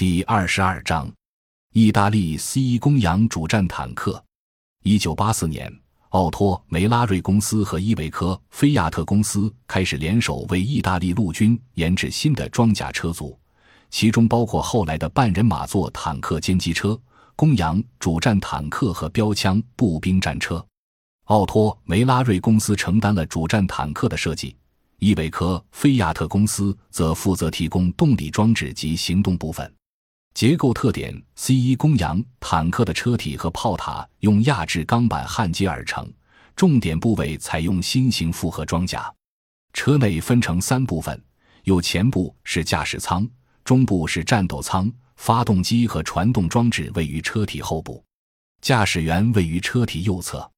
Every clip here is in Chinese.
第二十二章，意大利 C 公羊主战坦克。一九八四年，奥托梅拉瑞公司和伊维科菲亚特公司开始联手为意大利陆军研制新的装甲车组，其中包括后来的半人马座坦克歼击车、公羊主战坦克和标枪步兵战车。奥托梅拉瑞公司承担了主战坦克的设计，伊维科菲亚特公司则负责提供动力装置及行动部分。结构特点：C 一公羊坦克的车体和炮塔用亚制钢板焊接而成，重点部位采用新型复合装甲。车内分成三部分，有前部是驾驶舱，中部是战斗舱，发动机和传动装置位于车体后部，驾驶员位于车体右侧。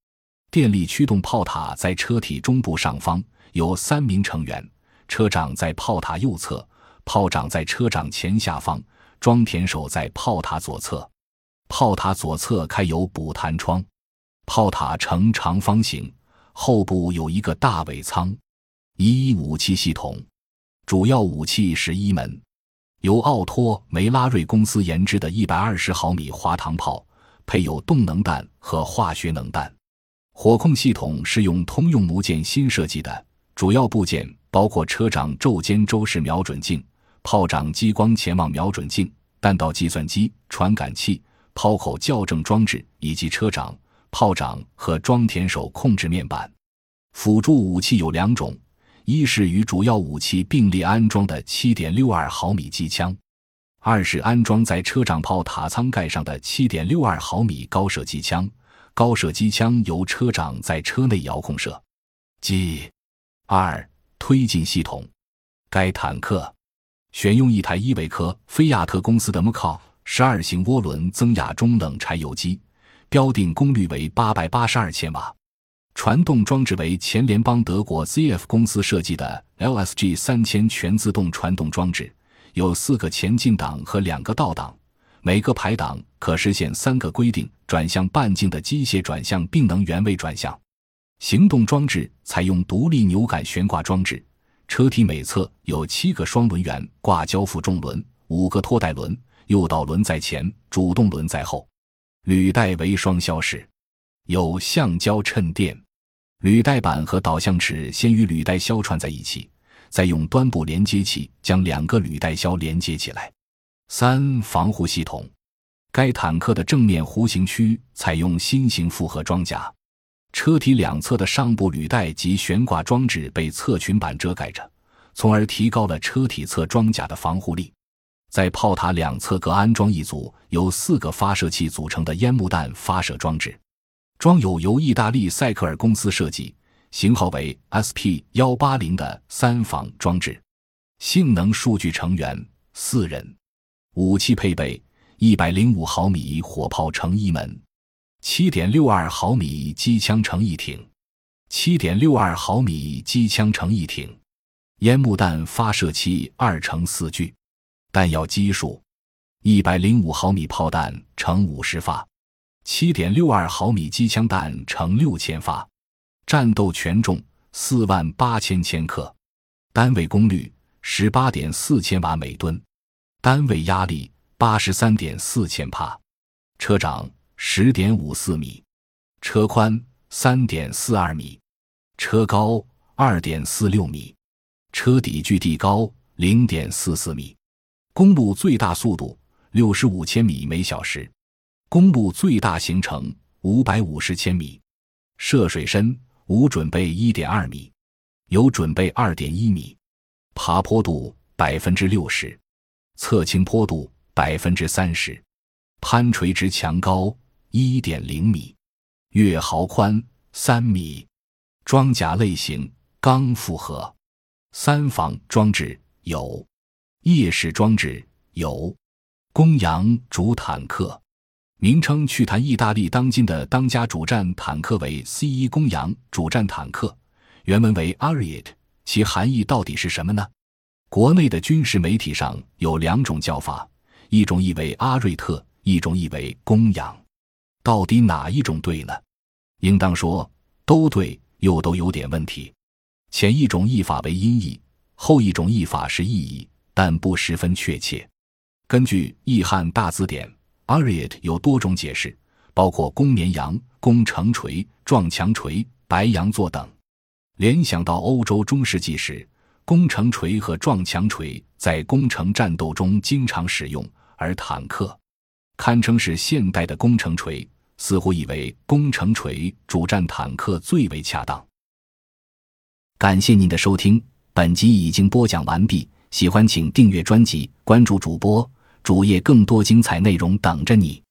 电力驱动炮塔在车体中部上方，有三名成员，车长在炮塔右侧，炮长在车长前下方。装填手在炮塔左侧，炮塔左侧开有补弹窗，炮塔呈长方形，后部有一个大尾舱。一武器系统，主要武器是一门由奥托梅拉瑞公司研制的120毫米滑膛炮，配有动能弹和化学能弹。火控系统是用通用模件新设计的，主要部件包括车长轴间周式瞄准镜。炮长激光前望瞄准镜、弹道计算机、传感器、炮口校正装置以及车长、炮长和装填手控制面板。辅助武器有两种：一是与主要武器并列安装的7.62毫米机枪；二是安装在车长炮塔舱盖上的7.62毫米高射机枪。高射机枪由车长在车内遥控射击。二推进系统，该坦克。选用一台依维柯菲亚特公司的 m 卡十二型涡轮增压中冷柴油机，标定功率为八百八十二千瓦，传动装置为前联邦德国 ZF 公司设计的 LSG 三千全自动传动装置，有四个前进档和两个倒档，每个排档可实现三个规定转向半径的机械转向，并能原位转向。行动装置采用独立扭杆悬挂装置。车体每侧有七个双轮圆挂交付重轮，五个拖带轮，诱导轮在前，主动轮在后。履带为双销式，有橡胶衬垫。履带板和导向齿先与履带销串在一起，再用端部连接器将两个履带销连接起来。三防护系统，该坦克的正面弧形区采用新型复合装甲。车体两侧的上部履带及悬挂装置被侧裙板遮盖着，从而提高了车体侧装甲的防护力。在炮塔两侧各安装一组由四个发射器组成的烟幕弹发射装置，装有由意大利赛克尔公司设计、型号为 SP 幺八零的三防装置。性能数据成员四人，武器配备一百零五毫米火炮乘一门。七点六二毫米机枪乘一挺，七点六二毫米机枪乘一挺，烟幕弹发射器二乘四具，弹药基数一百零五毫米炮弹乘五十发，七点六二毫米机枪弹乘六千发，战斗权重四万八千千克，单位功率十八点四千瓦每吨，单位压力八十三点四千帕，车长。十点五四米，车宽三点四二米，车高二点四六米，车底距地高零点四四米，公路最大速度六十五千米每小时，公路最大行程五百五十千米，涉水深无准备一点二米，有准备二点一米，爬坡度百分之六十，侧倾坡度百分之三十，攀垂直墙高。一点零米，月壕宽三米，装甲类型钢复合，三防装置有，夜视装置有，公羊主坦克，名称去谈意大利当今的当家主战坦克为 C 一公羊主战坦克，原文为 Ariat，其含义到底是什么呢？国内的军事媒体上有两种叫法，一种译为阿瑞特，一种译为公羊。到底哪一种对呢？应当说都对，又都有点问题。前一种译法为音译，后一种译法是意译，但不十分确切。根据《译汉大字典》，Ariat 有多种解释，包括弓绵羊、弓城锤、撞墙锤、白羊座等。联想到欧洲中世纪时，攻城锤和撞墙锤在攻城战斗中经常使用，而坦克堪称是现代的攻城锤，似乎以为攻城锤主战坦克最为恰当。感谢您的收听，本集已经播讲完毕。喜欢请订阅专辑，关注主播主页，更多精彩内容等着你。